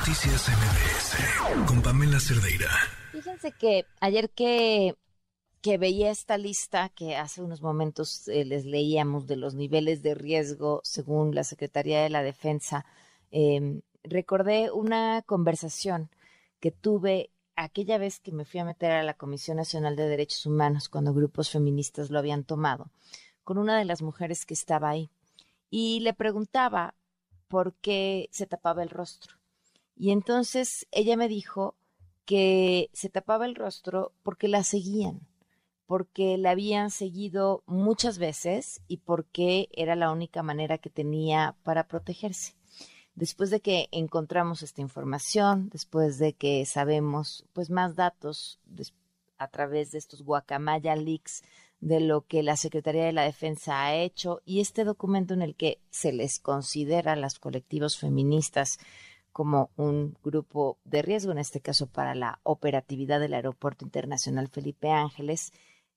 Noticias MBS con Pamela Cerdeira. Fíjense que ayer que, que veía esta lista que hace unos momentos eh, les leíamos de los niveles de riesgo según la Secretaría de la Defensa, em, recordé una conversación que tuve aquella vez que me fui a meter a la Comisión Nacional de Derechos Humanos cuando grupos feministas lo habían tomado, con una de las mujeres que estaba ahí. Y le preguntaba por qué se tapaba el rostro. Y entonces ella me dijo que se tapaba el rostro porque la seguían, porque la habían seguido muchas veces y porque era la única manera que tenía para protegerse. Después de que encontramos esta información, después de que sabemos pues más datos a través de estos guacamaya leaks de lo que la Secretaría de la Defensa ha hecho y este documento en el que se les considera a las colectivos feministas como un grupo de riesgo, en este caso para la operatividad del Aeropuerto Internacional Felipe Ángeles.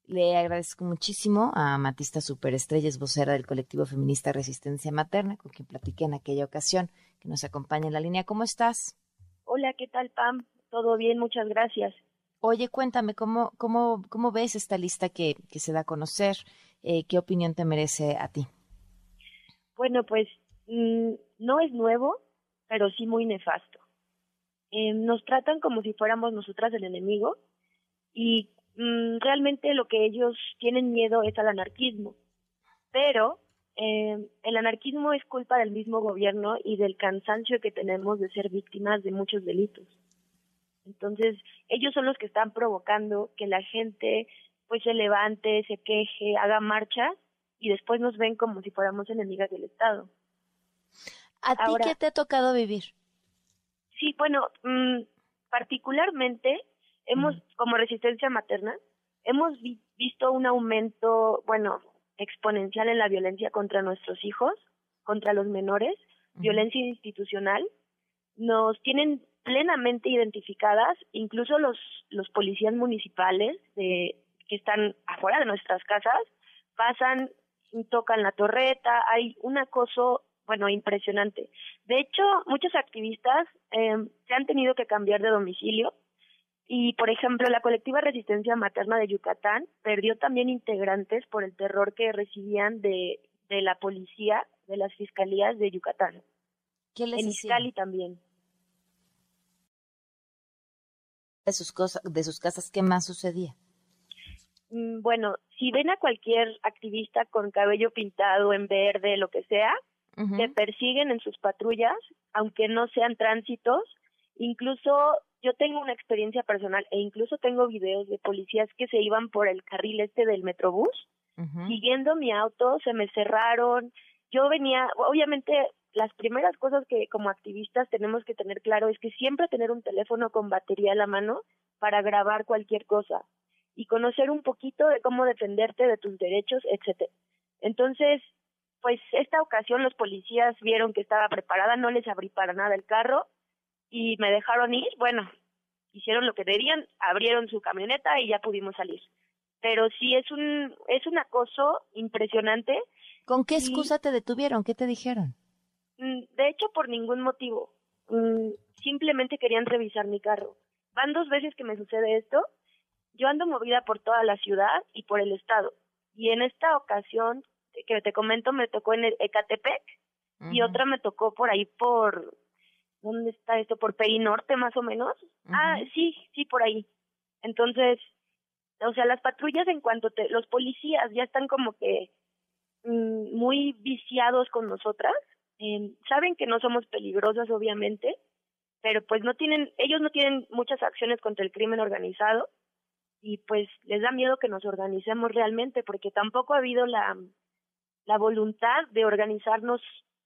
Le agradezco muchísimo a Matista Superestrellas, vocera del colectivo feminista Resistencia Materna, con quien platiqué en aquella ocasión, que nos acompaña en la línea. ¿Cómo estás? Hola, ¿qué tal, Pam? Todo bien, muchas gracias. Oye, cuéntame, ¿cómo, cómo, cómo ves esta lista que, que se da a conocer? Eh, ¿Qué opinión te merece a ti? Bueno, pues mm, no es nuevo, pero sí muy nefasto. Eh, nos tratan como si fuéramos nosotras el enemigo y mm, realmente lo que ellos tienen miedo es al anarquismo. Pero eh, el anarquismo es culpa del mismo gobierno y del cansancio que tenemos de ser víctimas de muchos delitos. Entonces, ellos son los que están provocando que la gente pues se levante, se queje, haga marchas y después nos ven como si fuéramos enemigas del Estado. ¿A ti qué te ha tocado vivir? Sí, bueno, mm, particularmente hemos, como resistencia materna, hemos visto un aumento, bueno, exponencial en la violencia contra nuestros hijos, contra los menores, violencia institucional. Nos tienen plenamente identificadas, incluso los, los policías municipales de, que están afuera de nuestras casas, pasan, tocan la torreta, hay un acoso bueno, impresionante. De hecho, muchos activistas eh, se han tenido que cambiar de domicilio y, por ejemplo, la colectiva Resistencia Materna de Yucatán perdió también integrantes por el terror que recibían de, de la policía, de las fiscalías de Yucatán. ¿Qué les en Izcali también. De sus, cosas, de sus casas, ¿qué más sucedía? Mm, bueno, si ven a cualquier activista con cabello pintado en verde, lo que sea, te persiguen en sus patrullas, aunque no sean tránsitos. Incluso yo tengo una experiencia personal e incluso tengo videos de policías que se iban por el carril este del Metrobús, siguiendo mi auto, se me cerraron. Yo venía, obviamente las primeras cosas que como activistas tenemos que tener claro es que siempre tener un teléfono con batería a la mano para grabar cualquier cosa y conocer un poquito de cómo defenderte de tus derechos, etcétera. Entonces, pues esta ocasión los policías vieron que estaba preparada, no les abrí para nada el carro y me dejaron ir. Bueno, hicieron lo que debían, abrieron su camioneta y ya pudimos salir. Pero sí es un es un acoso impresionante. ¿Con qué excusa te detuvieron? ¿Qué te dijeron? Mm, de hecho, por ningún motivo. Mm, simplemente querían revisar mi carro. Van dos veces que me sucede esto. Yo ando movida por toda la ciudad y por el estado. Y en esta ocasión que te comento me tocó en Ecatepec y otra me tocó por ahí por ¿dónde está esto? Por Perinorte más o menos. Ah, sí, sí, por ahí. Entonces, o sea, las patrullas en cuanto te los policías ya están como que mm, muy viciados con nosotras. Eh, saben que no somos peligrosas obviamente, pero pues no tienen ellos no tienen muchas acciones contra el crimen organizado y pues les da miedo que nos organicemos realmente porque tampoco ha habido la la voluntad de organizarnos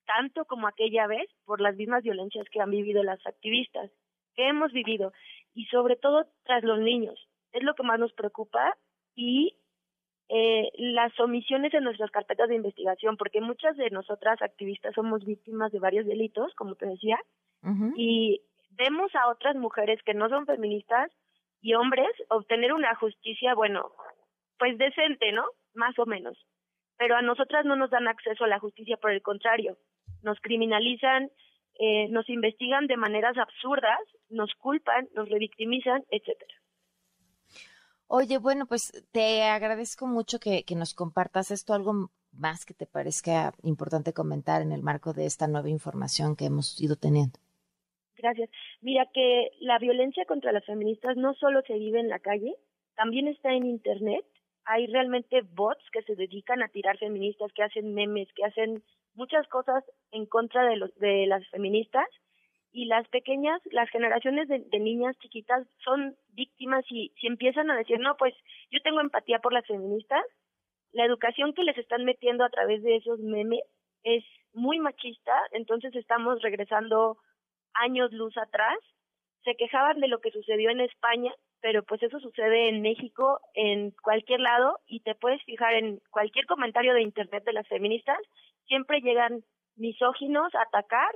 tanto como aquella vez por las mismas violencias que han vivido las activistas, que hemos vivido, y sobre todo tras los niños. Es lo que más nos preocupa y eh, las omisiones en nuestras carpetas de investigación, porque muchas de nosotras activistas somos víctimas de varios delitos, como te decía, y vemos a otras mujeres que no son feministas y hombres obtener una justicia, bueno, pues decente, ¿no? Más o menos pero a nosotras no nos dan acceso a la justicia, por el contrario, nos criminalizan, eh, nos investigan de maneras absurdas, nos culpan, nos revictimizan, etcétera. Oye, bueno, pues te agradezco mucho que, que, nos compartas esto, algo más que te parezca importante comentar en el marco de esta nueva información que hemos ido teniendo. Gracias. Mira que la violencia contra las feministas no solo se vive en la calle, también está en Internet. Hay realmente bots que se dedican a tirar feministas, que hacen memes, que hacen muchas cosas en contra de, de las feministas. Y las pequeñas, las generaciones de, de niñas chiquitas son víctimas y si empiezan a decir, no, pues yo tengo empatía por las feministas, la educación que les están metiendo a través de esos memes es muy machista, entonces estamos regresando años luz atrás. Se quejaban de lo que sucedió en España, pero pues eso sucede en México, en cualquier lado, y te puedes fijar en cualquier comentario de internet de las feministas, siempre llegan misóginos a atacar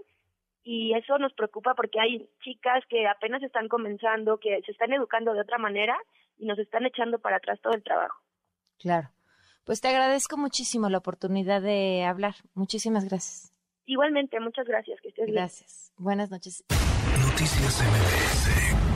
y eso nos preocupa porque hay chicas que apenas están comenzando, que se están educando de otra manera y nos están echando para atrás todo el trabajo. Claro. Pues te agradezco muchísimo la oportunidad de hablar. Muchísimas gracias. Igualmente, muchas gracias. Que estés gracias. Buenas noches. Noticias MBS